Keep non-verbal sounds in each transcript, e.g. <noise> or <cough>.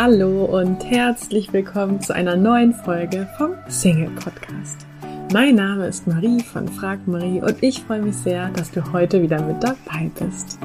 Hallo und herzlich willkommen zu einer neuen Folge vom Single Podcast. Mein Name ist Marie von Frag Marie und ich freue mich sehr, dass du heute wieder mit dabei bist.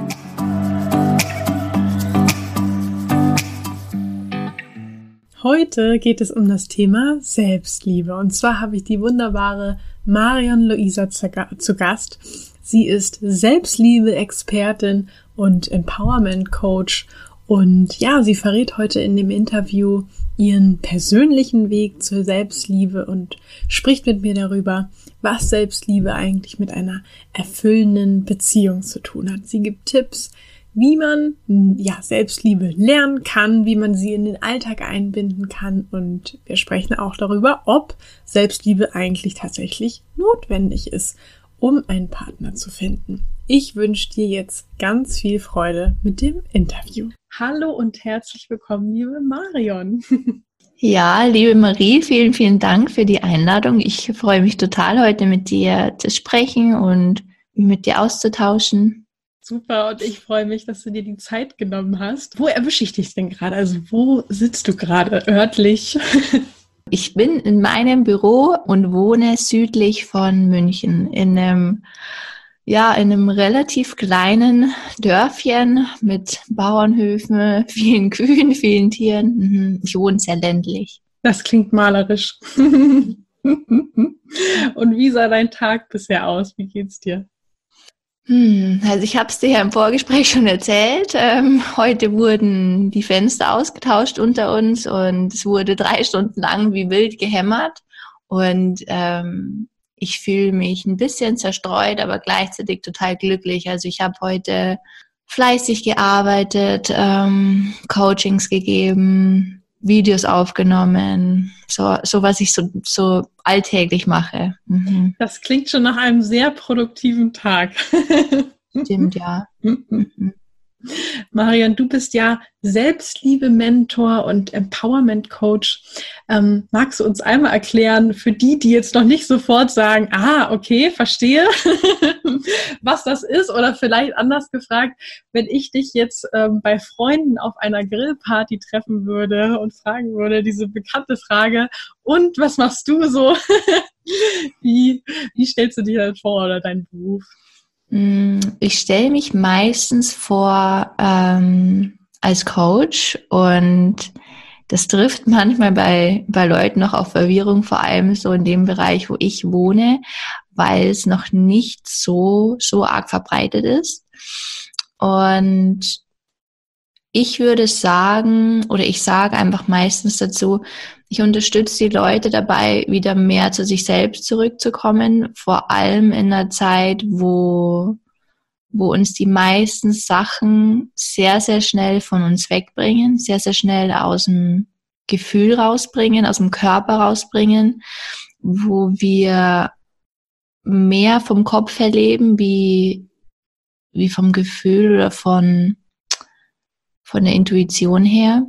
Heute geht es um das Thema Selbstliebe und zwar habe ich die wunderbare Marion Luisa zu Gast. Sie ist Selbstliebe-Expertin und Empowerment-Coach und ja, sie verrät heute in dem Interview ihren persönlichen Weg zur Selbstliebe und spricht mit mir darüber, was Selbstliebe eigentlich mit einer erfüllenden Beziehung zu tun hat. Sie gibt Tipps, wie man ja Selbstliebe lernen kann, wie man sie in den Alltag einbinden kann und wir sprechen auch darüber, ob Selbstliebe eigentlich tatsächlich notwendig ist, um einen Partner zu finden. Ich wünsche dir jetzt ganz viel Freude mit dem Interview. Hallo und herzlich willkommen, liebe Marion. Ja, liebe Marie, vielen, vielen Dank für die Einladung. Ich freue mich total, heute mit dir zu sprechen und mit dir auszutauschen. Super, und ich freue mich, dass du dir die Zeit genommen hast. Wo erwische ich dich denn gerade? Also wo sitzt du gerade örtlich? <laughs> Ich bin in meinem Büro und wohne südlich von München in einem ja, in einem relativ kleinen Dörfchen mit Bauernhöfen, <laughs> vielen Kühen, vielen Tieren. Mhm, ich wohne sehr ländlich. Das klingt malerisch. <laughs> Und wie sah dein Tag bisher aus? Wie geht's dir? Hm, also ich habe es dir ja im Vorgespräch schon erzählt. Ähm, heute wurden die Fenster ausgetauscht unter uns und es wurde drei Stunden lang wie wild gehämmert. Und ähm, ich fühle mich ein bisschen zerstreut, aber gleichzeitig total glücklich. Also ich habe heute fleißig gearbeitet, ähm, Coachings gegeben, Videos aufgenommen, so, so was ich so, so alltäglich mache. Mhm. Das klingt schon nach einem sehr produktiven Tag. <laughs> Stimmt, ja. Mhm. Marion, du bist ja Selbstliebe-Mentor und Empowerment-Coach. Ähm, magst du uns einmal erklären, für die, die jetzt noch nicht sofort sagen, ah, okay, verstehe, <laughs> was das ist? Oder vielleicht anders gefragt, wenn ich dich jetzt ähm, bei Freunden auf einer Grillparty treffen würde und fragen würde, diese bekannte Frage, und was machst du so? <laughs> wie, wie stellst du dir das vor oder deinen Beruf? Mm, ich stelle mich meistens vor ähm, als Coach und das trifft <laughs> manchmal bei, bei Leuten noch auf Verwirrung, vor allem so in dem Bereich, wo ich wohne, weil es noch nicht so, so arg verbreitet ist. Und ich würde sagen, oder ich sage einfach meistens dazu, ich unterstütze die Leute dabei, wieder mehr zu sich selbst zurückzukommen, vor allem in einer Zeit, wo, wo uns die meisten Sachen sehr, sehr schnell von uns wegbringen, sehr, sehr schnell aus dem Gefühl rausbringen, aus dem Körper rausbringen, wo wir mehr vom Kopf erleben, wie, wie vom Gefühl oder von, von der Intuition her.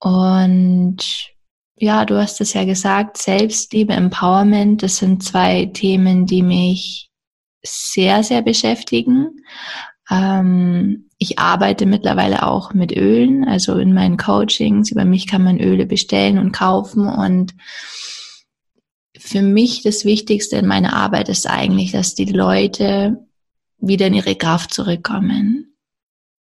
Und ja, du hast es ja gesagt, Selbstliebe, Empowerment, das sind zwei Themen, die mich sehr, sehr beschäftigen. Ähm, ich arbeite mittlerweile auch mit Ölen, also in meinen Coachings. Über mich kann man Öle bestellen und kaufen. Und für mich das Wichtigste in meiner Arbeit ist eigentlich, dass die Leute wieder in ihre Kraft zurückkommen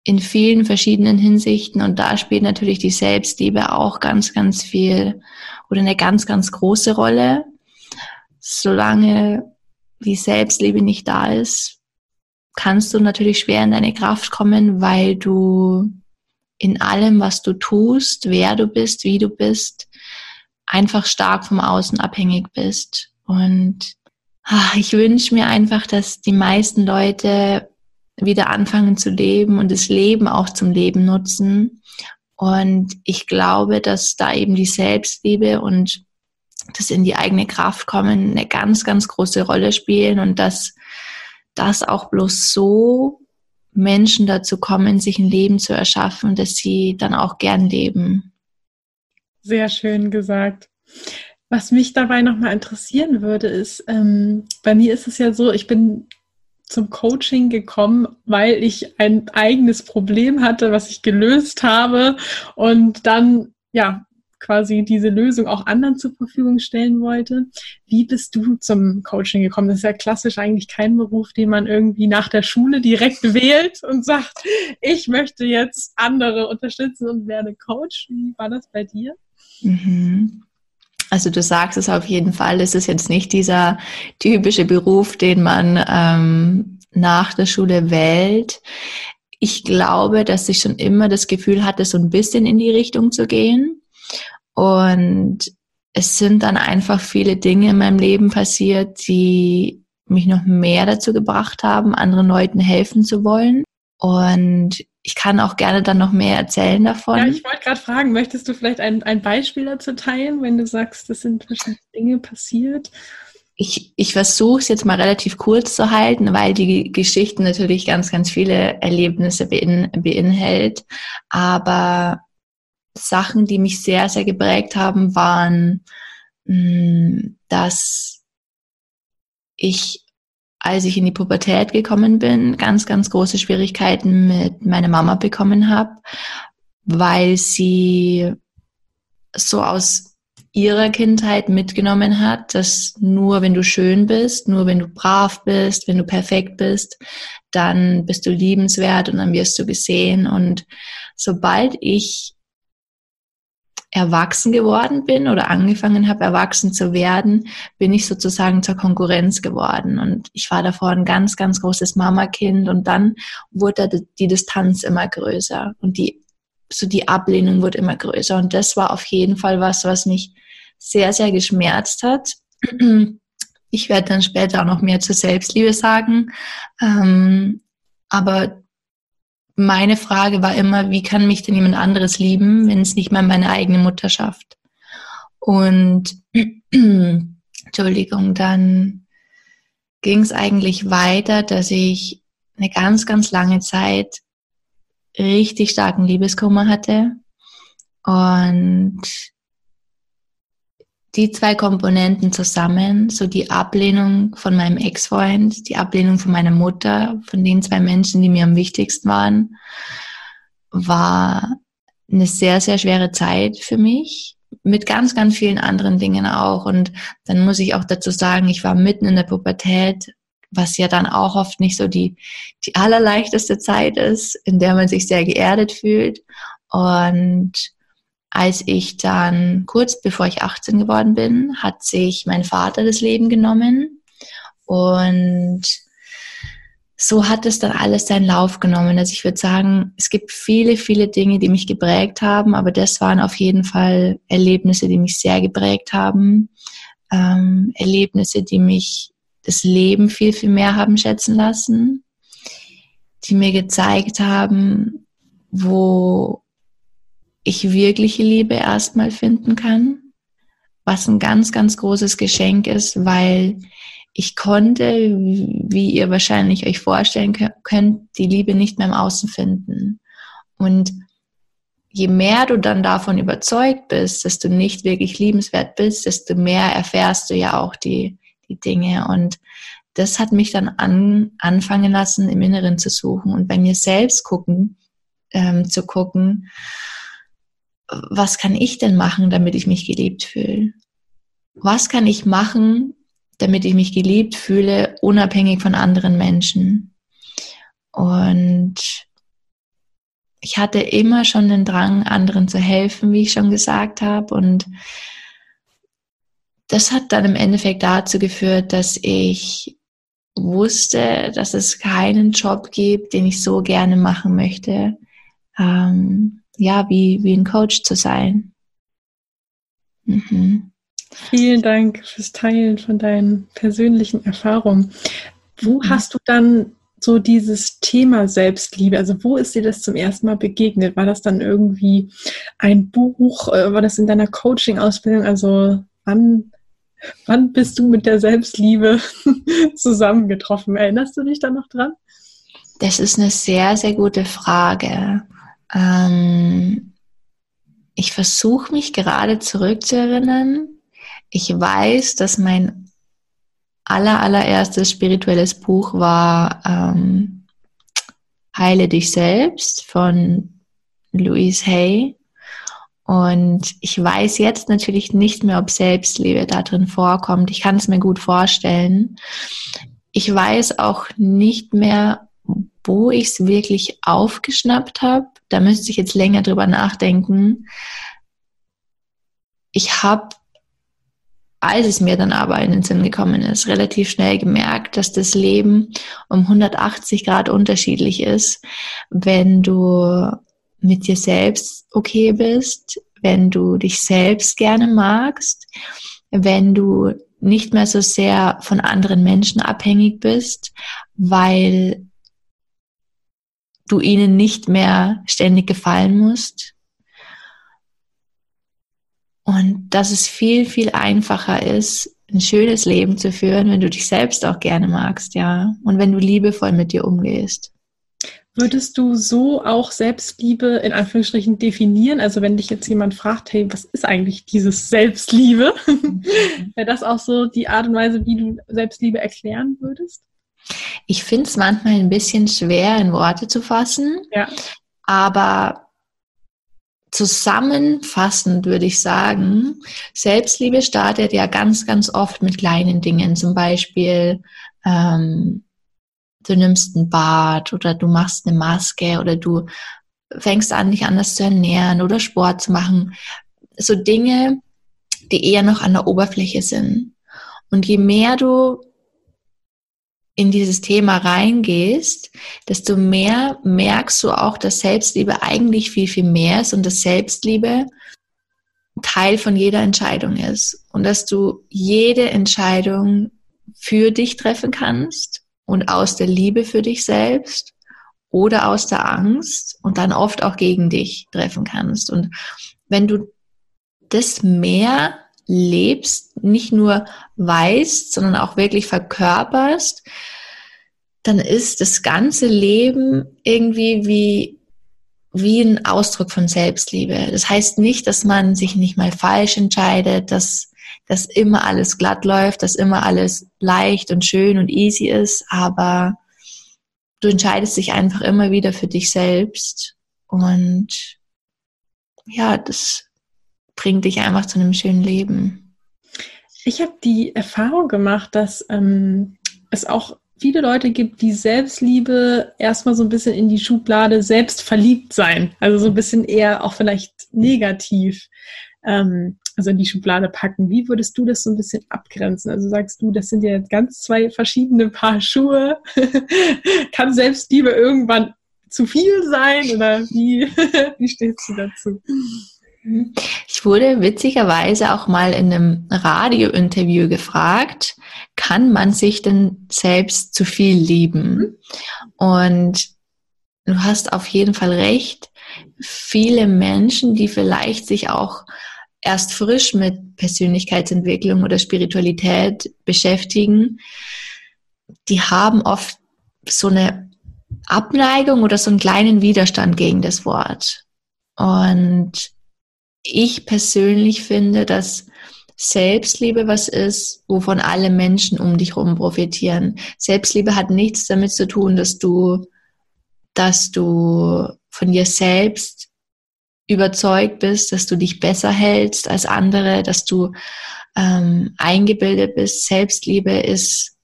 in vielen verschiedenen Hinsichten und da spielt natürlich die Selbstliebe auch ganz, ganz viel oder eine ganz, ganz große Rolle. Solange die Selbstliebe nicht da ist, kannst du natürlich schwer in deine Kraft kommen, weil du in allem, was du tust, wer du bist, wie du bist, einfach stark vom Außen abhängig bist. Und ach, ich wünsche mir einfach, dass die meisten Leute wieder anfangen zu leben und das Leben auch zum Leben nutzen. Und ich glaube, dass da eben die Selbstliebe und das in die eigene Kraft kommen eine ganz, ganz große Rolle spielen und dass das auch bloß so Menschen dazu kommen, sich ein Leben zu erschaffen, dass sie dann auch gern leben. Sehr schön gesagt. Was mich dabei nochmal interessieren würde, ist, ähm, bei mir ist es ja so, ich bin zum Coaching gekommen, weil ich ein eigenes Problem hatte, was ich gelöst habe und dann ja quasi diese Lösung auch anderen zur Verfügung stellen wollte. Wie bist du zum Coaching gekommen? Das ist ja klassisch eigentlich kein Beruf, den man irgendwie nach der Schule direkt wählt und sagt, ich möchte jetzt andere unterstützen und werde Coach. Wie war das bei dir? Mhm. Also du sagst es auf jeden Fall, es ist jetzt nicht dieser typische Beruf, den man ähm, nach der Schule wählt. Ich glaube, dass ich schon immer das Gefühl hatte, so ein bisschen in die Richtung zu gehen. Und es sind dann einfach viele Dinge in meinem Leben passiert, die mich noch mehr dazu gebracht haben, anderen Leuten helfen zu wollen. Und ich kann auch gerne dann noch mehr erzählen davon. Ja, ich wollte gerade fragen, möchtest du vielleicht ein, ein Beispiel dazu teilen, wenn du sagst, das sind verschiedene Dinge passiert? Ich, ich versuche es jetzt mal relativ kurz zu halten, weil die Geschichte natürlich ganz, ganz viele Erlebnisse bein, beinhält. Aber Sachen, die mich sehr, sehr geprägt haben, waren, mm, dass ich, als ich in die Pubertät gekommen bin, ganz, ganz große Schwierigkeiten mit meiner Mama bekommen habe, weil sie so aus ihrer Kindheit mitgenommen hat, dass nur wenn du schön bist, nur wenn du brav bist, wenn du perfekt bist, dann bist du liebenswert und dann wirst du gesehen. Und sobald ich erwachsen geworden bin oder angefangen habe, erwachsen zu werden, bin ich sozusagen zur Konkurrenz geworden. Und ich war davor ein ganz, ganz großes Mama-Kind und dann wurde die Distanz immer größer und die, so die Ablehnung wurde immer größer. Und das war auf jeden Fall was, was mich sehr, sehr geschmerzt hat. Ich werde dann später auch noch mehr zur Selbstliebe sagen. Ähm, aber meine Frage war immer, wie kann mich denn jemand anderes lieben, wenn es nicht mal meine eigene Mutter schafft? Und <clears throat> Entschuldigung, dann ging es eigentlich weiter, dass ich eine ganz, ganz lange Zeit richtig starken Liebeskummer hatte und die zwei Komponenten zusammen, so die Ablehnung von meinem Ex-Freund, die Ablehnung von meiner Mutter, von den zwei Menschen, die mir am wichtigsten waren, war eine sehr, sehr schwere Zeit für mich. Mit ganz, ganz vielen anderen Dingen auch. Und dann muss ich auch dazu sagen, ich war mitten in der Pubertät, was ja dann auch oft nicht so die, die allerleichteste Zeit ist, in der man sich sehr geerdet fühlt. Und als ich dann kurz bevor ich 18 geworden bin, hat sich mein Vater das Leben genommen und so hat es dann alles seinen Lauf genommen. Also ich würde sagen, es gibt viele, viele Dinge, die mich geprägt haben, aber das waren auf jeden Fall Erlebnisse, die mich sehr geprägt haben. Ähm, Erlebnisse, die mich das Leben viel, viel mehr haben schätzen lassen, die mir gezeigt haben, wo ich wirkliche Liebe erstmal finden kann, was ein ganz, ganz großes Geschenk ist, weil ich konnte, wie ihr wahrscheinlich euch vorstellen könnt, die Liebe nicht mehr im Außen finden. Und je mehr du dann davon überzeugt bist, dass du nicht wirklich liebenswert bist, desto mehr erfährst du ja auch die, die Dinge. Und das hat mich dann an, anfangen lassen, im Inneren zu suchen und bei mir selbst gucken, ähm, zu gucken, was kann ich denn machen, damit ich mich geliebt fühle? Was kann ich machen, damit ich mich geliebt fühle, unabhängig von anderen Menschen? Und ich hatte immer schon den Drang, anderen zu helfen, wie ich schon gesagt habe. Und das hat dann im Endeffekt dazu geführt, dass ich wusste, dass es keinen Job gibt, den ich so gerne machen möchte. Ähm, ja, wie, wie ein Coach zu sein. Mhm. Vielen Dank fürs Teilen von deinen persönlichen Erfahrungen. Wo mhm. hast du dann so dieses Thema Selbstliebe? Also wo ist dir das zum ersten Mal begegnet? War das dann irgendwie ein Buch? Äh, war das in deiner Coaching-Ausbildung? Also wann, wann bist du mit der Selbstliebe <laughs> zusammengetroffen? Erinnerst du dich da noch dran? Das ist eine sehr, sehr gute Frage. Ähm, ich versuche mich gerade zurückzuerinnern. Ich weiß, dass mein aller, allererstes spirituelles Buch war ähm, Heile dich selbst von Louise Hay. Und ich weiß jetzt natürlich nicht mehr, ob Selbstliebe da drin vorkommt. Ich kann es mir gut vorstellen. Ich weiß auch nicht mehr, wo ich es wirklich aufgeschnappt habe. Da müsste ich jetzt länger drüber nachdenken. Ich habe, als es mir dann aber in den Sinn gekommen ist, relativ schnell gemerkt, dass das Leben um 180 Grad unterschiedlich ist, wenn du mit dir selbst okay bist, wenn du dich selbst gerne magst, wenn du nicht mehr so sehr von anderen Menschen abhängig bist, weil du ihnen nicht mehr ständig gefallen musst. Und dass es viel, viel einfacher ist, ein schönes Leben zu führen, wenn du dich selbst auch gerne magst, ja. Und wenn du liebevoll mit dir umgehst. Würdest du so auch Selbstliebe in Anführungsstrichen definieren? Also wenn dich jetzt jemand fragt, hey, was ist eigentlich dieses Selbstliebe? <laughs> Wäre das auch so die Art und Weise, wie du Selbstliebe erklären würdest? Ich finde es manchmal ein bisschen schwer in Worte zu fassen, ja. aber zusammenfassend würde ich sagen, Selbstliebe startet ja ganz, ganz oft mit kleinen Dingen, zum Beispiel ähm, du nimmst ein Bad oder du machst eine Maske oder du fängst an, dich anders zu ernähren oder Sport zu machen. So Dinge, die eher noch an der Oberfläche sind. Und je mehr du in dieses Thema reingehst, desto mehr merkst du auch, dass Selbstliebe eigentlich viel, viel mehr ist und dass Selbstliebe Teil von jeder Entscheidung ist und dass du jede Entscheidung für dich treffen kannst und aus der Liebe für dich selbst oder aus der Angst und dann oft auch gegen dich treffen kannst. Und wenn du das mehr lebst, nicht nur weißt, sondern auch wirklich verkörperst, dann ist das ganze Leben irgendwie wie, wie ein Ausdruck von Selbstliebe. Das heißt nicht, dass man sich nicht mal falsch entscheidet, dass dass immer alles glatt läuft, dass immer alles leicht und schön und easy ist, aber du entscheidest dich einfach immer wieder für dich selbst und ja, das bringt dich einfach zu einem schönen Leben. Ich habe die Erfahrung gemacht, dass ähm, es auch viele Leute gibt, die Selbstliebe erstmal so ein bisschen in die Schublade selbst verliebt sein. Also so ein bisschen eher auch vielleicht negativ. Ähm, also in die Schublade packen. Wie würdest du das so ein bisschen abgrenzen? Also sagst du, das sind ja ganz zwei verschiedene Paar Schuhe. <laughs> Kann Selbstliebe irgendwann zu viel sein oder wie, <laughs> wie stehst du dazu? Ich wurde witzigerweise auch mal in einem Radiointerview gefragt, kann man sich denn selbst zu viel lieben? Und du hast auf jeden Fall recht. Viele Menschen, die vielleicht sich auch erst frisch mit Persönlichkeitsentwicklung oder Spiritualität beschäftigen, die haben oft so eine Abneigung oder so einen kleinen Widerstand gegen das Wort. Und ich persönlich finde, dass Selbstliebe was ist, wovon alle Menschen um dich herum profitieren. Selbstliebe hat nichts damit zu tun, dass du, dass du von dir selbst überzeugt bist, dass du dich besser hältst als andere, dass du ähm, eingebildet bist. Selbstliebe ist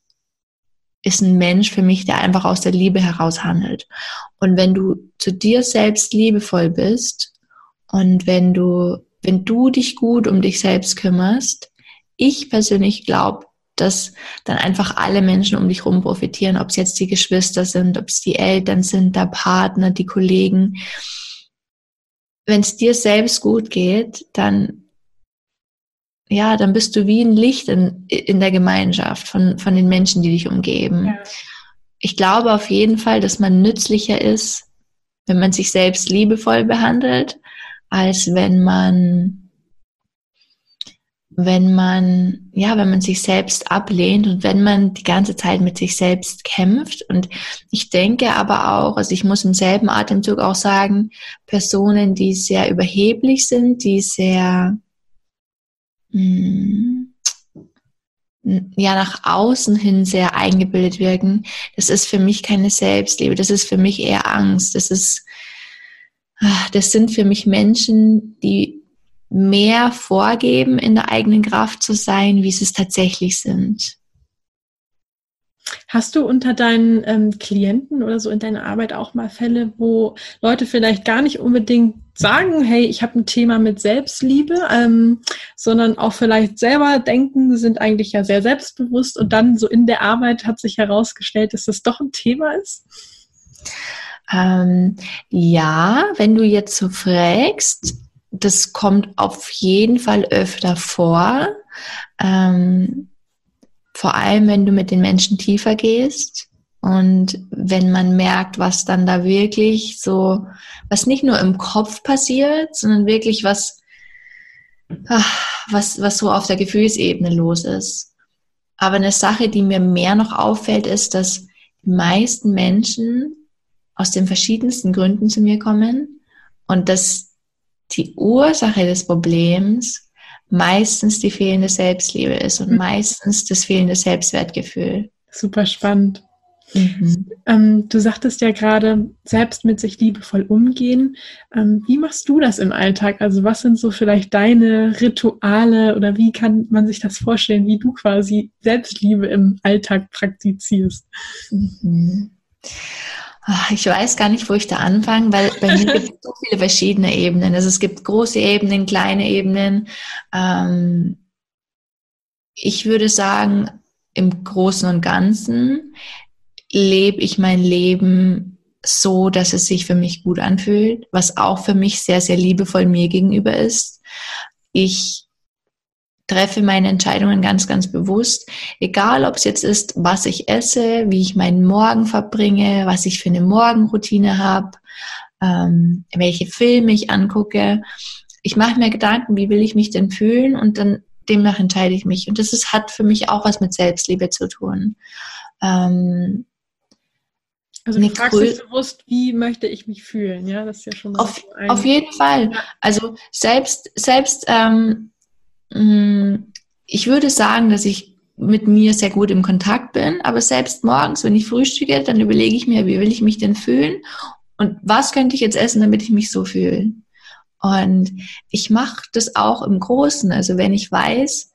ist ein Mensch für mich, der einfach aus der Liebe heraus handelt. Und wenn du zu dir selbst liebevoll bist und wenn du, wenn du dich gut um dich selbst kümmerst, ich persönlich glaube, dass dann einfach alle Menschen um dich herum profitieren, ob es jetzt die Geschwister sind, ob es die Eltern sind, der Partner, die Kollegen wenn es dir selbst gut geht, dann ja, dann bist du wie ein Licht in, in der Gemeinschaft von, von den Menschen, die dich umgeben. Ja. Ich glaube auf jeden Fall, dass man nützlicher ist, wenn man sich selbst liebevoll behandelt, als wenn man wenn man, ja, wenn man sich selbst ablehnt und wenn man die ganze Zeit mit sich selbst kämpft. Und ich denke aber auch, also ich muss im selben Atemzug auch sagen, Personen, die sehr überheblich sind, die sehr, mh, hm, ja nach außen hin sehr eingebildet wirken, das ist für mich keine Selbstliebe, das ist für mich eher Angst, das ist, das sind für mich Menschen, die mehr vorgeben, in der eigenen Kraft zu sein, wie sie es tatsächlich sind. Hast du unter deinen ähm, Klienten oder so in deiner Arbeit auch mal Fälle, wo Leute vielleicht gar nicht unbedingt sagen, hey, ich habe ein Thema mit Selbstliebe, ähm, sondern auch vielleicht selber denken, sind eigentlich ja sehr selbstbewusst und dann so in der Arbeit hat sich herausgestellt, dass das doch ein Thema ist? Ähm, ja, wenn du jetzt so fragst, das kommt auf jeden Fall öfter vor. Ähm, vor allem, wenn du mit den Menschen tiefer gehst und wenn man merkt, was dann da wirklich so, was nicht nur im Kopf passiert, sondern wirklich was, ach, was, was so auf der Gefühlsebene los ist. Aber eine Sache, die mir mehr noch auffällt, ist, dass die meisten Menschen aus den verschiedensten Gründen zu mir kommen und dass die Ursache des Problems meistens die fehlende Selbstliebe ist und mhm. meistens das fehlende Selbstwertgefühl. Super spannend. Mhm. Ähm, du sagtest ja gerade, selbst mit sich liebevoll umgehen. Ähm, wie machst du das im Alltag? Also was sind so vielleicht deine Rituale oder wie kann man sich das vorstellen, wie du quasi Selbstliebe im Alltag praktizierst? Mhm. Ich weiß gar nicht, wo ich da anfange, weil bei mir gibt es so viele verschiedene Ebenen. Also es gibt große Ebenen, kleine Ebenen. Ähm, ich würde sagen, im Großen und Ganzen lebe ich mein Leben so, dass es sich für mich gut anfühlt, was auch für mich sehr, sehr liebevoll mir gegenüber ist. Ich treffe meine Entscheidungen ganz, ganz bewusst. Egal, ob es jetzt ist, was ich esse, wie ich meinen Morgen verbringe, was ich für eine Morgenroutine habe, ähm, welche Filme ich angucke. Ich mache mir Gedanken, wie will ich mich denn fühlen und dann demnach entscheide ich mich. Und das ist, hat für mich auch was mit Selbstliebe zu tun. Ähm, also du fragst dich bewusst, wie möchte ich mich fühlen, ja? Das ist ja schon mal auf, auf jeden Fall. Also selbst, selbst ähm, ich würde sagen, dass ich mit mir sehr gut im Kontakt bin, aber selbst morgens, wenn ich frühstücke, dann überlege ich mir, wie will ich mich denn fühlen und was könnte ich jetzt essen, damit ich mich so fühle. Und ich mache das auch im Großen. Also wenn ich weiß,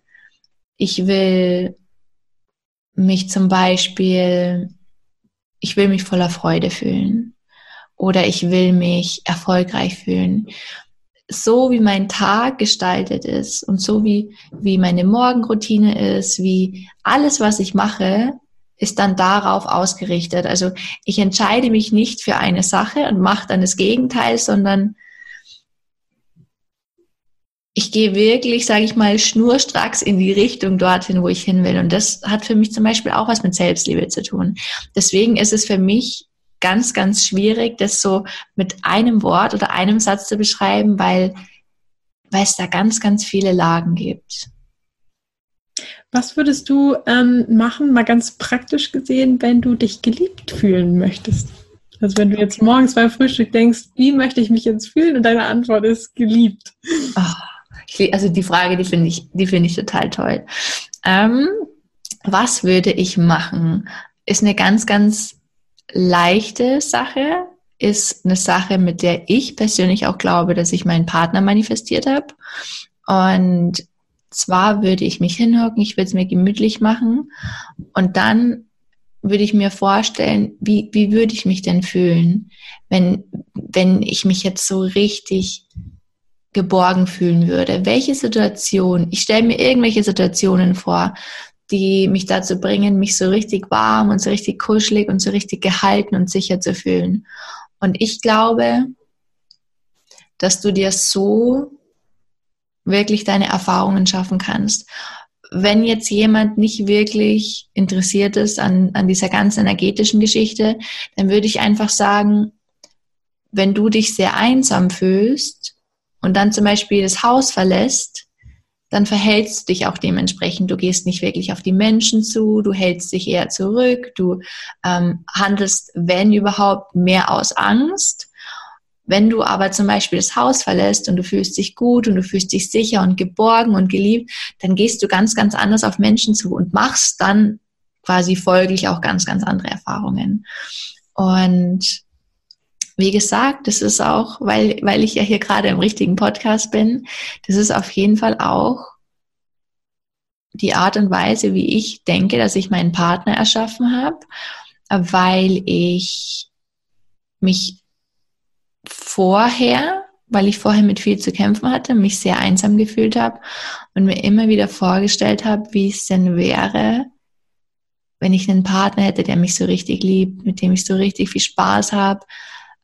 ich will mich zum Beispiel, ich will mich voller Freude fühlen oder ich will mich erfolgreich fühlen, so wie mein Tag gestaltet ist und so wie, wie meine Morgenroutine ist, wie alles, was ich mache, ist dann darauf ausgerichtet. Also ich entscheide mich nicht für eine Sache und mache dann das Gegenteil, sondern ich gehe wirklich, sage ich mal, schnurstracks in die Richtung dorthin, wo ich hin will. Und das hat für mich zum Beispiel auch was mit Selbstliebe zu tun. Deswegen ist es für mich ganz, ganz schwierig, das so mit einem Wort oder einem Satz zu beschreiben, weil, weil es da ganz, ganz viele Lagen gibt. Was würdest du ähm, machen, mal ganz praktisch gesehen, wenn du dich geliebt fühlen möchtest? Also wenn du jetzt morgens beim Frühstück denkst, wie möchte ich mich jetzt fühlen? Und deine Antwort ist geliebt. Oh, also die Frage, die finde ich, die finde ich total toll. Ähm, was würde ich machen? Ist eine ganz, ganz leichte Sache ist eine Sache, mit der ich persönlich auch glaube, dass ich meinen Partner manifestiert habe. Und zwar würde ich mich hinhocken, ich würde es mir gemütlich machen und dann würde ich mir vorstellen, wie, wie würde ich mich denn fühlen, wenn, wenn ich mich jetzt so richtig geborgen fühlen würde. Welche Situation, ich stelle mir irgendwelche Situationen vor, die mich dazu bringen, mich so richtig warm und so richtig kuschelig und so richtig gehalten und sicher zu fühlen. Und ich glaube, dass du dir so wirklich deine Erfahrungen schaffen kannst. Wenn jetzt jemand nicht wirklich interessiert ist an, an dieser ganzen energetischen Geschichte, dann würde ich einfach sagen, wenn du dich sehr einsam fühlst und dann zum Beispiel das Haus verlässt, dann verhältst du dich auch dementsprechend. Du gehst nicht wirklich auf die Menschen zu, du hältst dich eher zurück, du ähm, handelst, wenn überhaupt, mehr aus Angst. Wenn du aber zum Beispiel das Haus verlässt und du fühlst dich gut und du fühlst dich sicher und geborgen und geliebt, dann gehst du ganz, ganz anders auf Menschen zu und machst dann quasi folglich auch ganz, ganz andere Erfahrungen. Und wie gesagt, das ist auch, weil, weil ich ja hier gerade im richtigen Podcast bin, das ist auf jeden Fall auch die Art und Weise, wie ich denke, dass ich meinen Partner erschaffen habe, weil ich mich vorher, weil ich vorher mit viel zu kämpfen hatte, mich sehr einsam gefühlt habe und mir immer wieder vorgestellt habe, wie es denn wäre, wenn ich einen Partner hätte, der mich so richtig liebt, mit dem ich so richtig viel Spaß habe,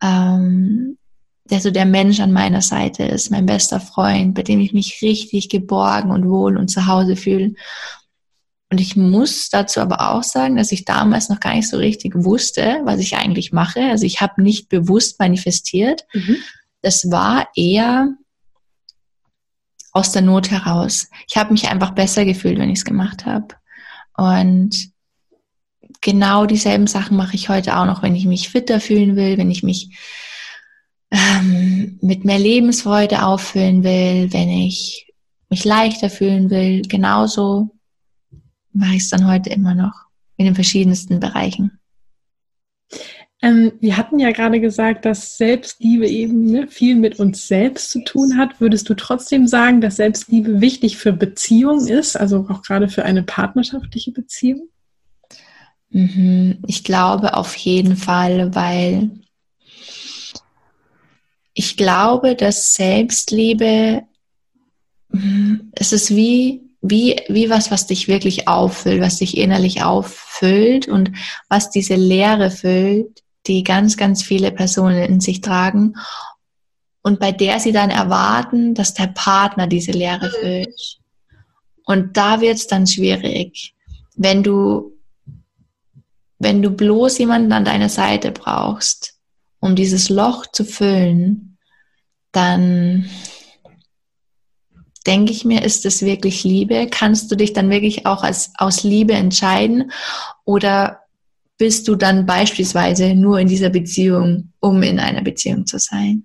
ähm, der so der Mensch an meiner Seite ist, mein bester Freund, bei dem ich mich richtig geborgen und wohl und zu Hause fühle. Und ich muss dazu aber auch sagen, dass ich damals noch gar nicht so richtig wusste, was ich eigentlich mache. Also ich habe nicht bewusst manifestiert. Mhm. Das war eher aus der Not heraus. Ich habe mich einfach besser gefühlt, wenn ich es gemacht habe. Und genau dieselben Sachen mache ich heute auch noch, wenn ich mich fitter fühlen will, wenn ich mich ähm, mit mehr Lebensfreude auffüllen will, wenn ich mich leichter fühlen will. Genauso mache ich es dann heute immer noch in den verschiedensten Bereichen. Ähm, wir hatten ja gerade gesagt, dass Selbstliebe eben ne, viel mit uns selbst zu tun hat. Würdest du trotzdem sagen, dass Selbstliebe wichtig für Beziehungen ist, also auch gerade für eine partnerschaftliche Beziehung? Mhm. Ich glaube auf jeden Fall, weil ich glaube, dass Selbstliebe, mhm, es ist wie, wie, wie was, was dich wirklich auffüllt, was dich innerlich auffüllt und was diese Leere füllt, die ganz, ganz viele Personen in sich tragen und bei der sie dann erwarten, dass der Partner diese Leere füllt. Und da wird es dann schwierig, wenn du wenn du bloß jemanden an deiner Seite brauchst, um dieses Loch zu füllen, dann denke ich mir, ist es wirklich Liebe? Kannst du dich dann wirklich auch als, aus Liebe entscheiden? Oder bist du dann beispielsweise nur in dieser Beziehung, um in einer Beziehung zu sein?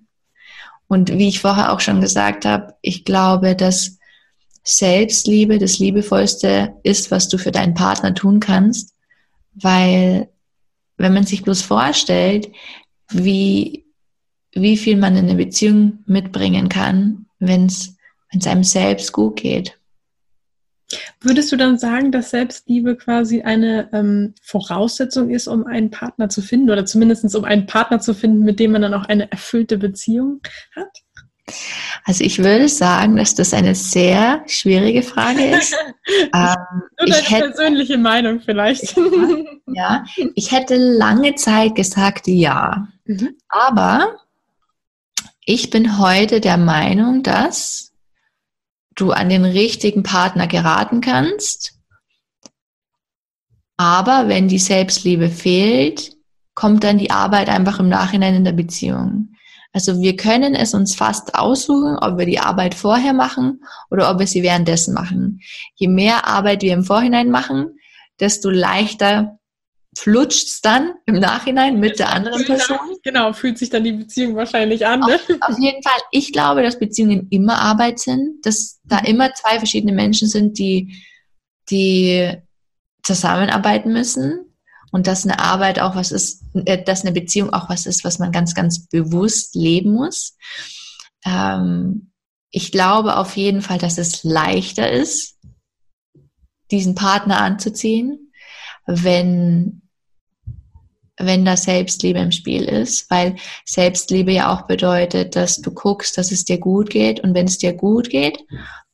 Und wie ich vorher auch schon gesagt habe, ich glaube, dass Selbstliebe das Liebevollste ist, was du für deinen Partner tun kannst, weil wenn man sich bloß vorstellt, wie, wie viel man in eine Beziehung mitbringen kann, wenn es einem selbst gut geht. Würdest du dann sagen, dass Selbstliebe quasi eine ähm, Voraussetzung ist, um einen Partner zu finden oder zumindest um einen Partner zu finden, mit dem man dann auch eine erfüllte Beziehung hat? Also ich würde sagen, dass das eine sehr schwierige Frage ist. <laughs> ähm, Nur deine hätte, persönliche Meinung vielleicht. ja, ich hätte lange Zeit gesagt ja. Mhm. Aber ich bin heute der Meinung, dass du an den richtigen Partner geraten kannst. Aber wenn die Selbstliebe fehlt, kommt dann die Arbeit einfach im Nachhinein in der Beziehung. Also wir können es uns fast aussuchen, ob wir die Arbeit vorher machen oder ob wir sie währenddessen machen. Je mehr Arbeit wir im Vorhinein machen, desto leichter flutscht es dann im Nachhinein mit der anderen Person. Genau, fühlt sich dann die Beziehung wahrscheinlich an. Ne? Auf, auf, jeden Fall. Ich glaube, dass Beziehungen immer Arbeit sind, dass da mhm. immer zwei verschiedene Menschen sind, die, die zusammenarbeiten müssen und dass eine Arbeit auch was ist, äh, dass eine Beziehung auch was ist, was man ganz, ganz bewusst leben muss. Ähm, ich glaube auf jeden Fall, dass es leichter ist, diesen Partner anzuziehen, wenn wenn da Selbstliebe im Spiel ist, weil Selbstliebe ja auch bedeutet, dass du guckst, dass es dir gut geht und wenn es dir gut geht,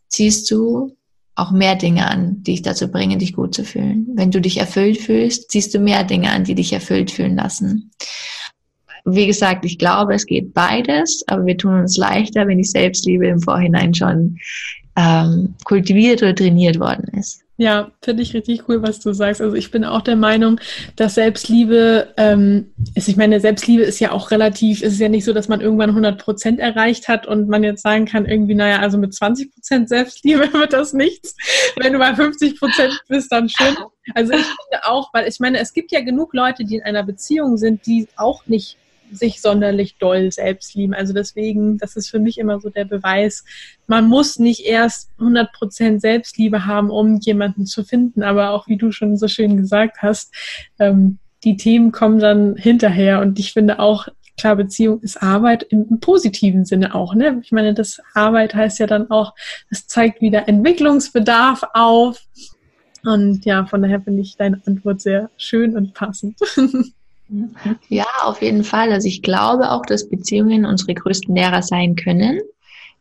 ziehst du auch mehr Dinge an, die dich dazu bringen, dich gut zu fühlen. Wenn du dich erfüllt fühlst, ziehst du mehr Dinge an, die dich erfüllt fühlen lassen. Wie gesagt, ich glaube, es geht beides, aber wir tun uns leichter, wenn die Selbstliebe im Vorhinein schon ähm, kultiviert oder trainiert worden ist. Ja, finde ich richtig cool, was du sagst. Also ich bin auch der Meinung, dass Selbstliebe ähm, ist, ich meine, Selbstliebe ist ja auch relativ, es ist ja nicht so, dass man irgendwann 100 Prozent erreicht hat und man jetzt sagen kann, irgendwie, naja, also mit 20 Prozent Selbstliebe <laughs> wird das nichts. Wenn du bei 50 Prozent bist, dann schön. Also ich finde auch, weil ich meine, es gibt ja genug Leute, die in einer Beziehung sind, die auch nicht sich sonderlich doll selbst lieben. Also deswegen, das ist für mich immer so der Beweis, man muss nicht erst 100% Selbstliebe haben, um jemanden zu finden. Aber auch wie du schon so schön gesagt hast, ähm, die Themen kommen dann hinterher. Und ich finde auch, klar, Beziehung ist Arbeit im, im, positiven Sinne auch. Ne? Ich meine, das Arbeit heißt ja dann auch, es zeigt wieder Entwicklungsbedarf auf. Und ja, von daher finde ich deine Antwort sehr schön und passend. <laughs> Ja, auf jeden Fall. Also ich glaube auch, dass Beziehungen unsere größten Lehrer sein können.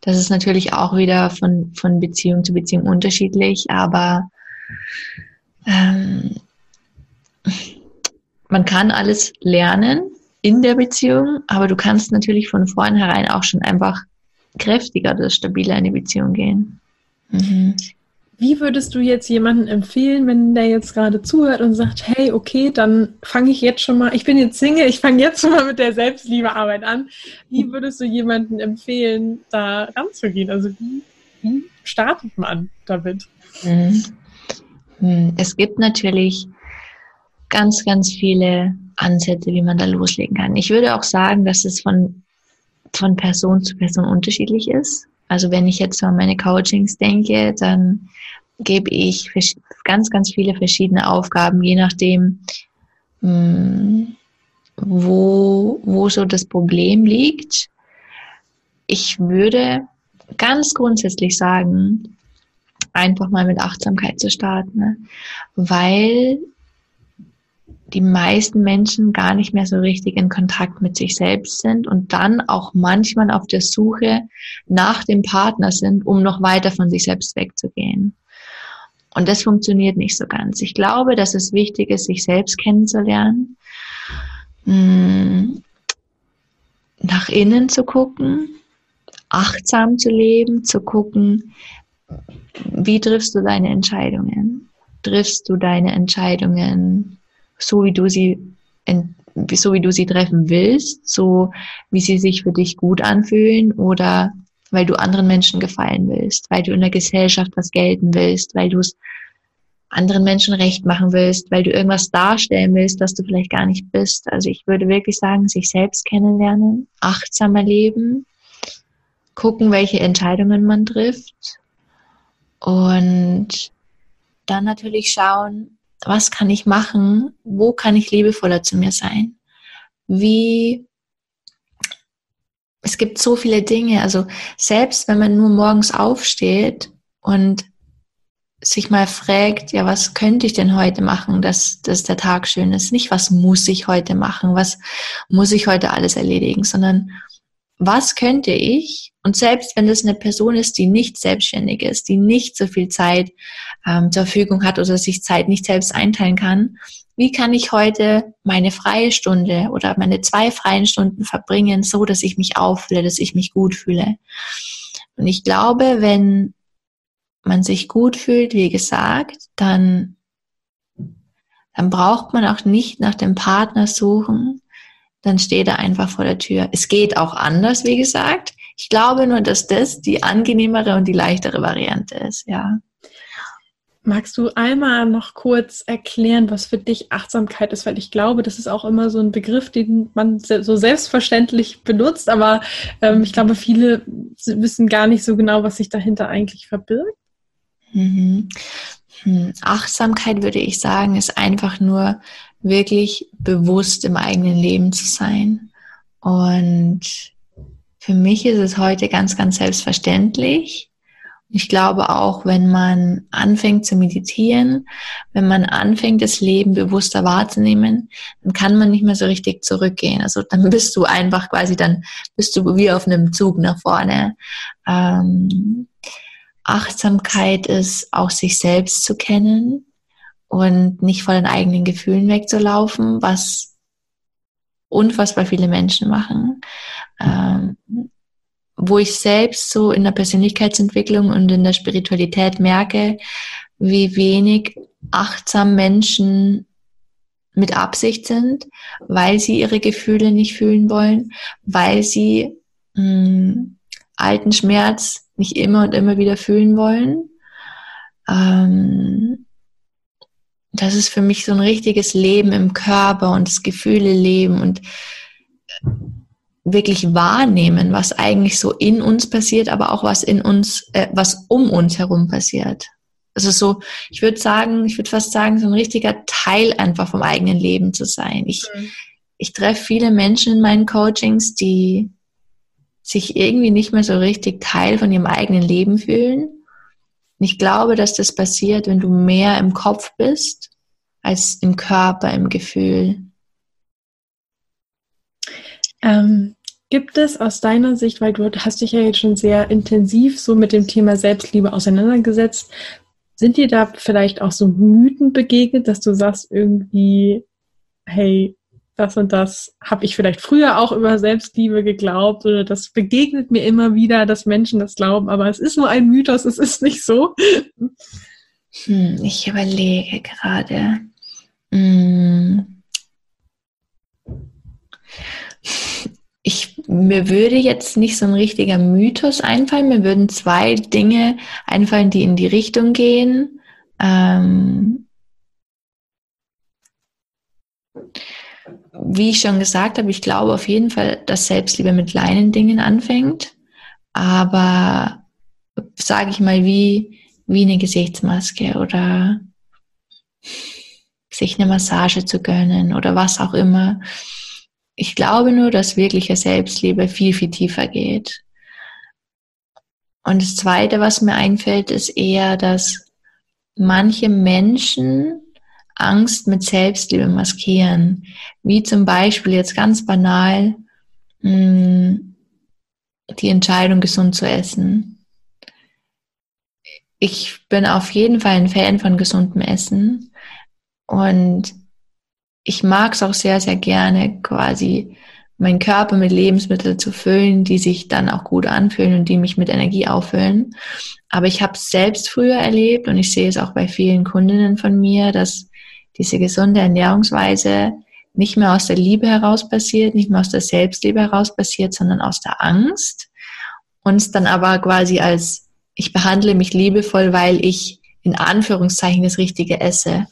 Das ist natürlich auch wieder von, von Beziehung zu Beziehung unterschiedlich, aber ähm, man kann alles lernen in der Beziehung, aber du kannst natürlich von vornherein auch schon einfach kräftiger oder stabiler in die Beziehung gehen. Mhm. Wie würdest du jetzt jemanden empfehlen, wenn der jetzt gerade zuhört und sagt, hey, okay, dann fange ich jetzt schon mal, ich bin jetzt Single, ich fange jetzt schon mal mit der Selbstliebearbeit an. Wie würdest du jemanden empfehlen, da ranzugehen? Also wie, wie startet man damit? Mhm. Mhm. Es gibt natürlich ganz, ganz viele Ansätze, wie man da loslegen kann. Ich würde auch sagen, dass es von, von Person zu Person unterschiedlich ist. Also wenn ich jetzt an meine Coachings denke, dann gebe ich ganz, ganz viele verschiedene Aufgaben, je nachdem, hm, wo, wo so das Problem liegt. Ich würde ganz grundsätzlich sagen, einfach mal mit Achtsamkeit zu starten, ne? weil die meisten Menschen gar nicht mehr so richtig in Kontakt mit sich selbst sind und dann auch manchmal auf der Suche nach dem Partner sind, um noch weiter von sich selbst wegzugehen. Und das funktioniert nicht so ganz. Ich glaube, dass es wichtig ist, sich selbst kennenzulernen, hm, nach innen zu gucken, achtsam zu leben, zu gucken, wie triffst du deine Entscheidungen? Triffst du deine Entscheidungen so, wie du sie so wie du sie treffen willst, so wie sie sich für dich gut anfühlen oder weil du anderen Menschen gefallen willst, weil du in der Gesellschaft was gelten willst, weil du es anderen Menschen recht machen willst, weil du irgendwas darstellen willst, was du vielleicht gar nicht bist. Also ich würde wirklich sagen, sich selbst kennenlernen, achtsamer leben, gucken, welche Entscheidungen man trifft und dann natürlich schauen, was kann ich machen, wo kann ich liebevoller zu mir sein, wie es gibt so viele Dinge. Also selbst wenn man nur morgens aufsteht und sich mal fragt, ja, was könnte ich denn heute machen, dass, dass der Tag schön ist? Nicht, was muss ich heute machen, was muss ich heute alles erledigen, sondern was könnte ich? Und selbst wenn das eine Person ist, die nicht selbstständig ist, die nicht so viel Zeit ähm, zur Verfügung hat oder sich Zeit nicht selbst einteilen kann, wie kann ich heute meine freie Stunde oder meine zwei freien Stunden verbringen, so dass ich mich auffühle, dass ich mich gut fühle. Und ich glaube, wenn man sich gut fühlt, wie gesagt, dann, dann braucht man auch nicht nach dem Partner suchen, dann steht er einfach vor der Tür. Es geht auch anders, wie gesagt. Ich glaube nur, dass das die angenehmere und die leichtere Variante ist, ja. Magst du einmal noch kurz erklären, was für dich Achtsamkeit ist? Weil ich glaube, das ist auch immer so ein Begriff, den man so selbstverständlich benutzt, aber ähm, ich glaube, viele wissen gar nicht so genau, was sich dahinter eigentlich verbirgt. Mhm. Hm. Achtsamkeit, würde ich sagen, ist einfach nur wirklich bewusst im eigenen Leben zu sein. Und für mich ist es heute ganz, ganz selbstverständlich, ich glaube auch, wenn man anfängt zu meditieren, wenn man anfängt, das Leben bewusster wahrzunehmen, dann kann man nicht mehr so richtig zurückgehen. Also dann bist du einfach quasi, dann bist du wie auf einem Zug nach vorne. Ähm, Achtsamkeit ist auch sich selbst zu kennen und nicht vor den eigenen Gefühlen wegzulaufen, was unfassbar viele Menschen machen. Ähm, wo ich selbst so in der Persönlichkeitsentwicklung und in der Spiritualität merke, wie wenig achtsam Menschen mit Absicht sind, weil sie ihre Gefühle nicht fühlen wollen, weil sie mh, hm, alten Schmerz nicht immer und immer wieder fühlen wollen. Ähm, das ist für mich so ein richtiges Leben im Körper und das Gefühle leben und wirklich wahrnehmen, was eigentlich so in uns passiert, aber auch was in uns, äh, was um uns herum passiert. Also so, ich würde sagen, ich würde fast sagen, so ein richtiger Teil einfach vom eigenen Leben zu sein. Ich, mhm. ich treffe viele Menschen in meinen Coachings, die sich irgendwie nicht mehr so richtig Teil von ihrem eigenen Leben fühlen. Und ich glaube, dass das passiert, wenn du mehr im Kopf bist als im Körper, im Gefühl. Ähm, gibt es aus deiner Sicht, weil du hast dich ja jetzt schon sehr intensiv so mit dem Thema Selbstliebe auseinandergesetzt, sind dir da vielleicht auch so Mythen begegnet, dass du sagst irgendwie, hey, das und das habe ich vielleicht früher auch über Selbstliebe geglaubt oder das begegnet mir immer wieder, dass Menschen das glauben, aber es ist nur ein Mythos, es ist nicht so. Hm, ich überlege gerade. Hm ich, mir würde jetzt nicht so ein richtiger Mythos einfallen. Mir würden zwei Dinge einfallen, die in die Richtung gehen. Ähm, wie ich schon gesagt habe, ich glaube auf jeden Fall, dass Selbstliebe mit kleinen Dingen anfängt. Aber sage ich mal, wie, wie eine Gesichtsmaske oder sich eine Massage zu gönnen oder was auch immer ich glaube nur, dass wirkliche Selbstliebe viel, viel tiefer geht. Und das Zweite, was mir einfällt, ist eher, dass manche Menschen Angst mit Selbstliebe maskieren. Wie zum Beispiel jetzt ganz banal mm, die Entscheidung, gesund zu essen. Ich bin auf jeden Fall ein Fan von gesundem Essen. Und ich mag es auch sehr, sehr gerne, quasi meinen Körper mit Lebensmitteln zu füllen, die sich dann auch gut anfühlen und die mich mit Energie auffüllen. Aber ich habe es selbst früher erlebt und ich sehe es auch bei vielen Kundinnen von mir, dass diese gesunde Ernährungsweise nicht mehr aus der Liebe heraus passiert, nicht mehr aus der Selbstliebe heraus passiert, sondern aus der Angst. Uns dann aber quasi als, ich behandle mich liebevoll, weil ich in Anführungszeichen das Richtige esse.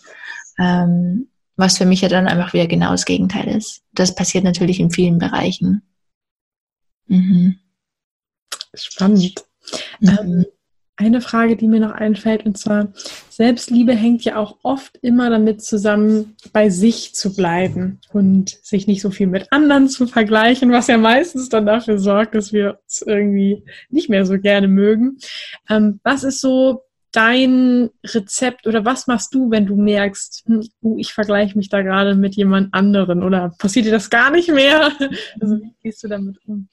Ähm, was für mich ja dann einfach wieder genau das Gegenteil ist. Das passiert natürlich in vielen Bereichen. Mhm. Spannend. Mhm. Ähm, eine Frage, die mir noch einfällt, und zwar, Selbstliebe hängt ja auch oft immer damit zusammen, bei sich zu bleiben und sich nicht so viel mit anderen zu vergleichen, was ja meistens dann dafür sorgt, dass wir uns irgendwie nicht mehr so gerne mögen. Ähm, was ist so dein Rezept oder was machst du, wenn du merkst, hm, uh, ich vergleiche mich da gerade mit jemand anderen oder passiert dir das gar nicht mehr? Also wie gehst du damit um?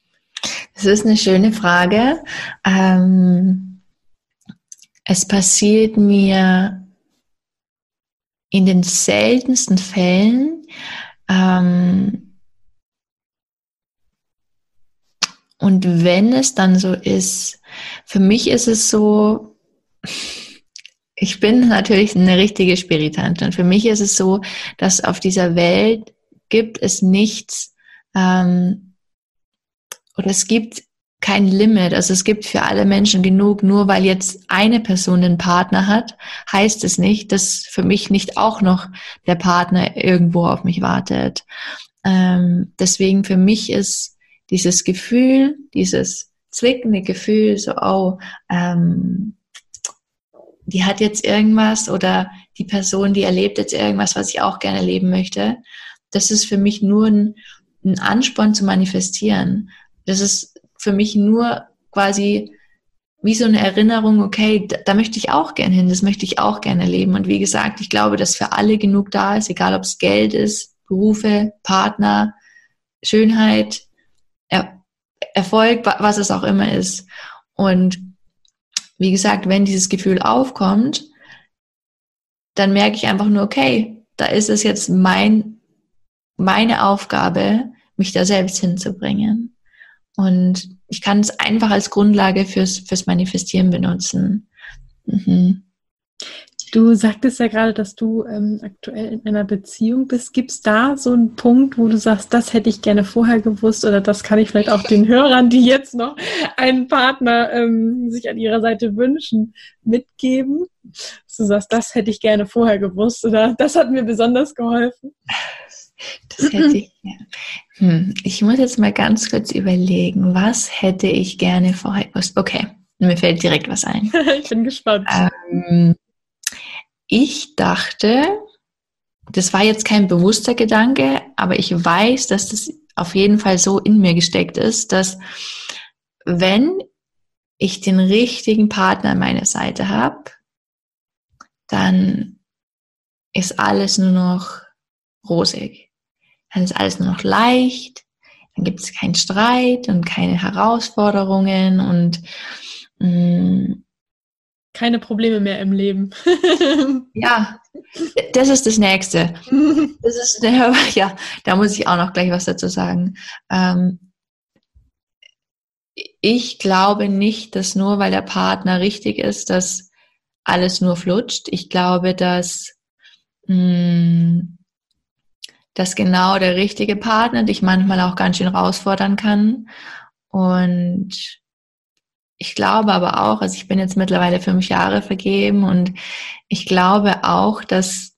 Das ist eine schöne Frage. Ähm, es passiert mir in den seltensten Fällen, ähm, und wenn es dann so ist, für mich ist es so, <laughs> ich bin natürlich eine richtige Spiritantin. Für mich ist es so, dass auf dieser Welt gibt es nichts ähm, oder es gibt kein Limit. Also es gibt für alle Menschen genug. Nur weil jetzt eine Person einen Partner hat, heißt es nicht, dass für mich nicht auch noch der Partner irgendwo auf mich wartet. Ähm, deswegen für mich ist dieses Gefühl, dieses zwickende Gefühl, so, oh, ähm, die hat jetzt irgendwas oder die Person, die erlebt jetzt irgendwas, was ich auch gerne erleben möchte. Das ist für mich nur ein, ein Ansporn zu manifestieren. Das ist für mich nur quasi wie so eine Erinnerung, okay, da, da, möchte ich auch gerne hin, das möchte ich auch gerne erleben. Und wie gesagt, ich glaube, dass für alle genug da ist, egal ob es Geld ist, Berufe, Partner, Schönheit, er Erfolg, was es auch immer ist. Und wie gesagt, wenn dieses Gefühl aufkommt, dann merke ich einfach nur, okay, da ist es jetzt mein, meine Aufgabe, mich da selbst hinzubringen. Und ich kann es einfach als Grundlage fürs, fürs Manifestieren benutzen. Mhm. Du sagtest ja gerade, dass du ähm, aktuell in einer Beziehung bist. Gibt es da so einen Punkt, wo du sagst, das hätte ich gerne vorher gewusst oder das kann ich vielleicht auch den Hörern, die jetzt noch einen Partner ähm, sich an ihrer Seite wünschen, mitgeben? Dass du sagst, das hätte ich gerne vorher gewusst oder das hat mir besonders geholfen? Das hätte ich. Hm, ich muss jetzt mal ganz kurz überlegen, was hätte ich gerne vorher gewusst. Okay, mir fällt direkt was ein. <laughs> ich bin gespannt. Ähm, ich dachte, das war jetzt kein bewusster Gedanke, aber ich weiß, dass das auf jeden Fall so in mir gesteckt ist, dass wenn ich den richtigen Partner an meiner Seite habe, dann ist alles nur noch rosig. Dann ist alles nur noch leicht, dann gibt es keinen Streit und keine Herausforderungen und mh, mm, keine Probleme mehr im Leben. <laughs> ja, das ist das Nächste. Das ist, <laughs> ja, da muss ich auch noch gleich was dazu sagen. Ähm, ich glaube nicht, dass nur weil der Partner richtig ist, dass alles nur flutscht. Ich glaube, dass, mh, mm, dass genau der richtige Partner dich manchmal auch ganz schön herausfordern kann. Und ich glaube aber auch, also ich bin jetzt mittlerweile fünf Jahre vergeben und ich glaube auch, dass,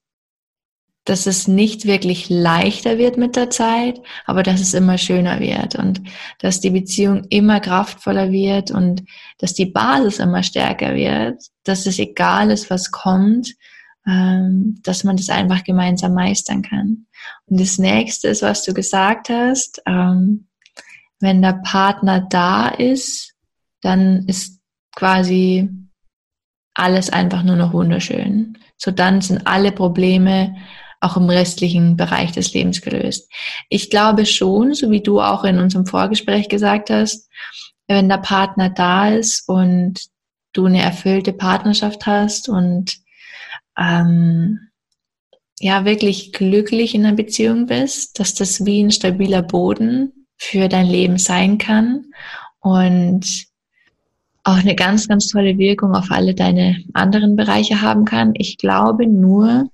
dass es nicht wirklich leichter wird mit der Zeit, aber dass es immer schöner wird und dass die Beziehung immer kraftvoller wird und dass die Basis immer stärker wird, dass es egal ist, was kommt, dass man das einfach gemeinsam meistern kann. Und das nächste ist, was du gesagt hast, ähm, wenn der Partner da ist, dann ist quasi alles einfach nur noch wunderschön. So dann sind alle Probleme auch im restlichen Bereich des Lebens gelöst. Ich glaube schon, so wie du auch in unserem Vorgespräch gesagt hast, wenn der Partner da ist und du eine erfüllte Partnerschaft hast und ähm, ja wirklich glücklich in einer Beziehung bist, dass das wie ein stabiler Boden für dein Leben sein kann und auch eine ganz, ganz tolle Wirkung auf alle deine anderen Bereiche haben kann. Ich glaube nur,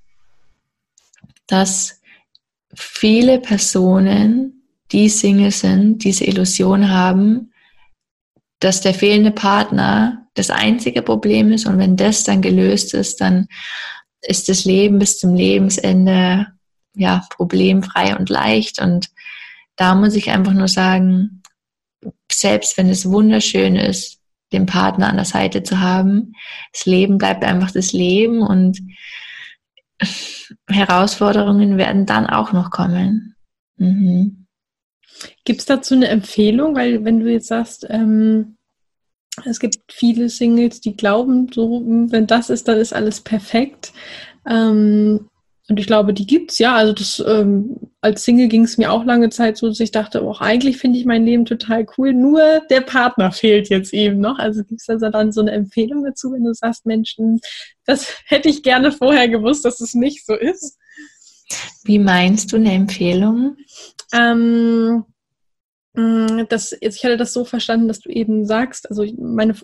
dass viele Personen, die Single sind, diese Illusion haben, dass der fehlende Partner das einzige Problem ist und wenn das dann gelöst ist, dann ist das Leben bis zum Lebensende ja problemfrei und leicht und da muss ich einfach nur sagen, selbst wenn es wunderschön ist, den Partner an der Seite zu haben. Das Leben bleibt einfach das Leben und Herausforderungen werden dann auch noch kommen. Mhm. Gibt es dazu eine Empfehlung? Weil wenn du jetzt sagst, ähm, es gibt viele Singles, die glauben, so wenn das ist, dann ist alles perfekt. Ähm, und ich glaube, die gibt's ja. Also das ähm, als Single ging es mir auch lange Zeit so, dass ich dachte, oh, eigentlich finde ich mein Leben total cool. Nur der Partner <laughs> fehlt jetzt eben noch. Also gibt es also dann so eine Empfehlung dazu, wenn du sagst, Menschen, das <laughs> hätte ich gerne vorher gewusst, dass es nicht so ist. Wie meinst du eine Empfehlung? Ähm, Mm, das, ich hatte das so verstanden, dass du eben sagst, also meine,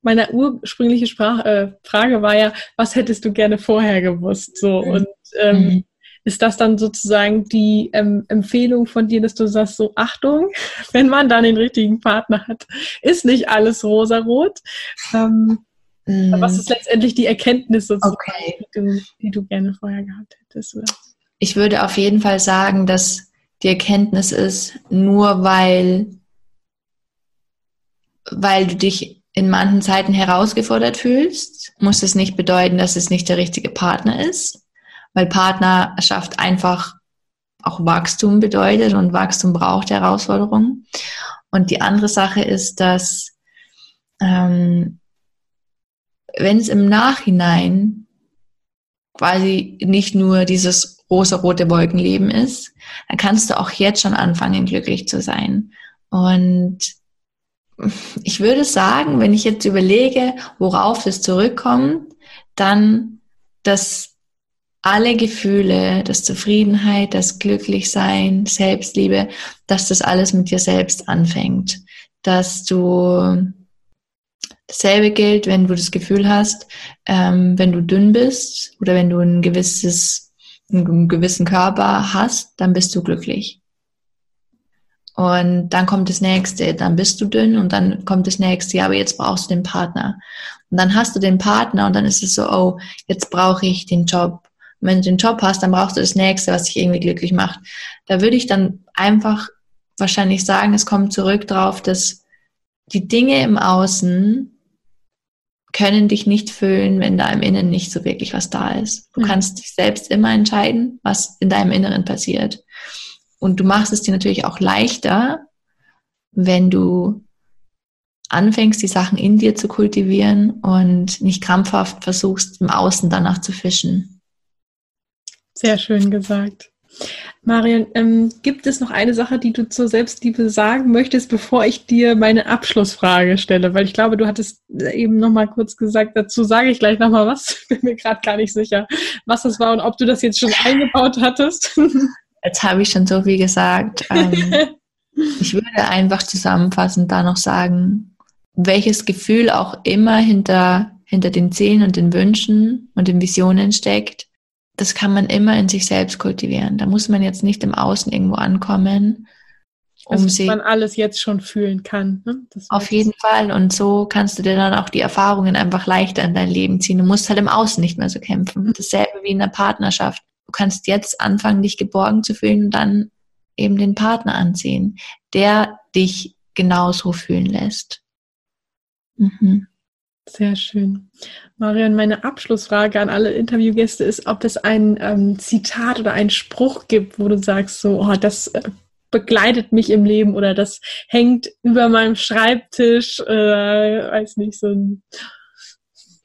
meine ursprüngliche Sprach, äh, Frage war ja, was hättest du gerne vorher gewusst? So mhm. und ähm, mhm. ist das dann sozusagen die ähm, Empfehlung von dir, dass du sagst, so Achtung, <laughs> wenn man dann den richtigen Partner hat, ist nicht alles rosarot. Ähm, mhm. Was ist letztendlich die Erkenntnis sozusagen, okay. die, du, die du gerne vorher gehabt hättest? Oder? Ich würde auf jeden Fall sagen, dass die Erkenntnis ist, nur weil, weil du dich in manchen Zeiten herausgefordert fühlst, muss es nicht bedeuten, dass es nicht der richtige Partner ist, weil Partnerschaft einfach auch Wachstum bedeutet und Wachstum braucht Herausforderungen. Und die andere Sache ist, dass ähm, wenn es im Nachhinein quasi nicht nur dieses rosa-rote Wolkenleben ist, dann kannst du auch jetzt schon anfangen, glücklich zu sein. Und ich würde sagen, wenn ich jetzt überlege, worauf es zurückkommt, dann, dass alle Gefühle, das Zufriedenheit, das Glücklichsein, Selbstliebe, dass das alles mit dir selbst anfängt. Dass du dasselbe gilt, wenn du das Gefühl hast, ähm, wenn du dünn bist oder wenn du ein gewisses einen gewissen Körper hast, dann bist du glücklich. Und dann kommt das nächste, dann bist du dünn und dann kommt das nächste, ja, aber jetzt brauchst du den Partner. Und dann hast du den Partner und dann ist es so, oh, jetzt brauche ich den Job Und wenn du den Job hast, dann brauchst du das nächste, was dich irgendwie glücklich macht. Da würde ich dann einfach wahrscheinlich sagen, es kommt zurück darauf, dass die Dinge im Außen können dich nicht füllen, wenn da im Innen nicht so wirklich was da ist. Du mhm. kannst dich selbst immer entscheiden, was in deinem Inneren passiert. Und du machst es dir natürlich auch leichter, wenn du anfängst, die Sachen in dir zu kultivieren und nicht krampfhaft versuchst, im Außen danach zu fischen. Sehr schön gesagt. Marion, ähm, gibt es noch eine Sache, die du zur Selbstliebe sagen möchtest, bevor ich dir meine Abschlussfrage stelle? Weil ich glaube, du hattest eben noch mal kurz gesagt, dazu sage ich gleich noch mal was. <laughs> Bin mir gerade gar nicht sicher, was das war und ob du das jetzt schon eingebaut hattest. <laughs> Jetzt habe ich schon so viel gesagt. Ähm, <laughs> ich würde einfach zusammenfassend da noch sagen, welches Gefühl auch immer hinter, hinter den Zielen und den Wünschen und den Visionen steckt, das kann man immer in sich selbst kultivieren. Da muss man jetzt nicht im Außen irgendwo ankommen, um also, sie man alles jetzt schon fühlen kann. Ne? auf jeden Fall. Und so kannst du dir dann auch die Erfahrungen einfach leichter in dein Leben ziehen. Du musst halt im Außen nicht mehr so kämpfen. Mhm. Dasselbe wie in der Partnerschaft. Du kannst jetzt anfangen, dich geborgen zu fühlen und dann eben den Partner anziehen, der dich genauso fühlen lässt. Mhm. Sehr schön. Marion, meine Abschlussfrage an alle Interviewgäste ist, ob es ein ähm, Zitat oder einen Spruch gibt, wo du sagst, so, oh, das äh, begleitet mich im Leben oder das hängt über meinem Schreibtisch, äh, weiß nicht, so ein,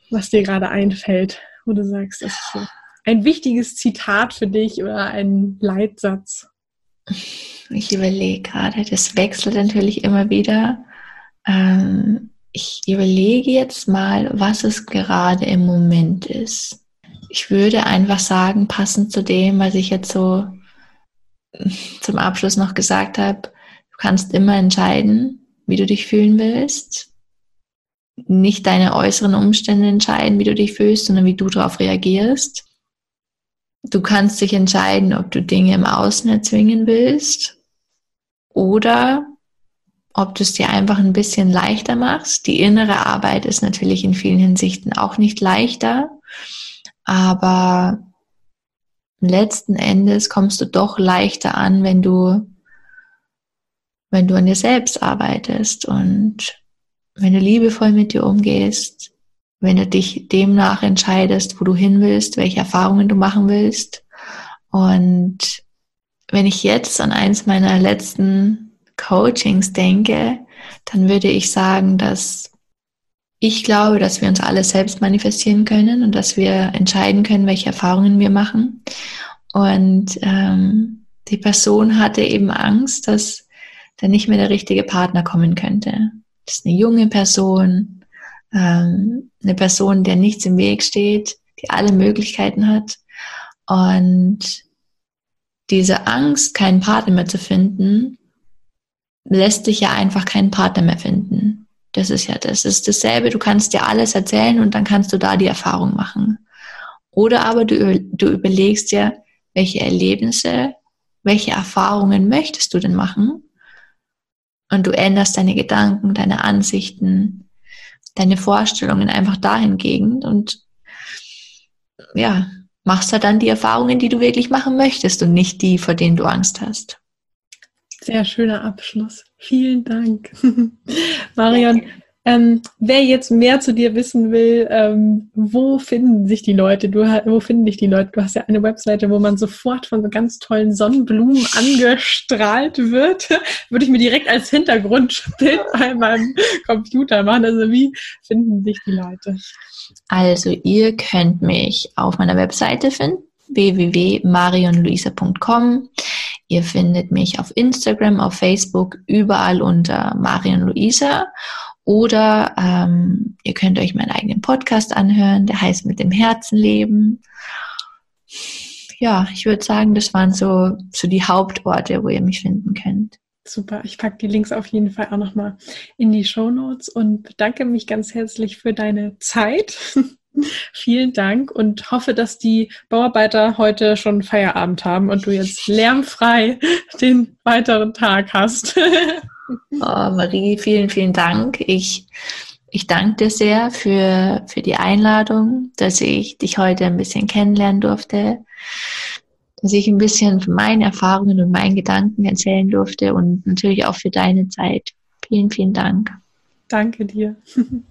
was dir gerade einfällt, wo du sagst, das ist so ein wichtiges Zitat für dich oder ein Leitsatz. Ich überlege gerade, das wechselt natürlich immer wieder. Ähm, ich überlege jetzt mal, was es gerade im Moment ist. Ich würde einfach sagen, passend zu dem, was ich jetzt so zum Abschluss noch gesagt habe, du kannst immer entscheiden, wie du dich fühlen willst. Nicht deine äußeren Umstände entscheiden, wie du dich fühlst, sondern wie du darauf reagierst. Du kannst dich entscheiden, ob du Dinge im Außen erzwingen willst oder ob du es dir einfach ein bisschen leichter machst. Die innere Arbeit ist natürlich in vielen Hinsichten auch nicht leichter, aber letzten Endes kommst du doch leichter an, wenn du, wenn du an dir selbst arbeitest und wenn du liebevoll mit dir umgehst, wenn du dich demnach entscheidest, wo du hin willst, welche Erfahrungen du machen willst. Und wenn ich jetzt an eins meiner letzten Coachings denke, dann würde ich sagen, dass ich glaube, dass wir uns alle selbst manifestieren können und dass wir entscheiden können, welche Erfahrungen wir machen. Und ähm, die Person hatte eben Angst, dass da nicht mehr der richtige Partner kommen könnte. Das ist eine junge Person, ähm, eine Person, der nichts im Weg steht, die alle Möglichkeiten hat. Und diese Angst, keinen Partner mehr zu finden, lässt dich ja einfach keinen Partner mehr finden. Das ist ja, das ist dasselbe. Du kannst dir alles erzählen und dann kannst du da die Erfahrung machen. Oder aber du, du überlegst dir, welche Erlebnisse, welche Erfahrungen möchtest du denn machen? Und du änderst deine Gedanken, deine Ansichten, deine Vorstellungen einfach dahingegen und ja, machst da dann die Erfahrungen, die du wirklich machen möchtest und nicht die, vor denen du Angst hast. Sehr schöner Abschluss. Vielen Dank. <laughs> Marion, ähm, wer jetzt mehr zu dir wissen will, ähm, wo finden sich die Leute? Du, wo finden dich die Leute? Du hast ja eine Webseite, wo man sofort von so ganz tollen Sonnenblumen angestrahlt wird. <laughs> Würde ich mir direkt als Hintergrundbild <laughs> bei meinem Computer machen. Also wie finden sich die Leute? Also ihr könnt mich auf meiner Webseite finden www.marionluisa.com. Ihr findet mich auf Instagram, auf Facebook, überall unter Marion Luisa. Oder ähm, ihr könnt euch meinen eigenen Podcast anhören, der heißt Mit dem Herzen leben. Ja, ich würde sagen, das waren so, so die Hauptorte, wo ihr mich finden könnt. Super, ich packe die Links auf jeden Fall auch nochmal in die Show Notes und bedanke mich ganz herzlich für deine Zeit. <laughs> Vielen Dank und hoffe, dass die Bauarbeiter heute schon Feierabend haben und du jetzt lärmfrei den weiteren Tag hast. <laughs> Oh, Marie, vielen, vielen Dank. Ich ich danke dir sehr für, für die Einladung, dass ich dich heute ein bisschen kennenlernen durfte, dass ich ein bisschen von meinen Erfahrungen und meinen Gedanken erzählen durfte und natürlich auch für deine Zeit. Vielen, vielen Dank. Danke dir. <laughs>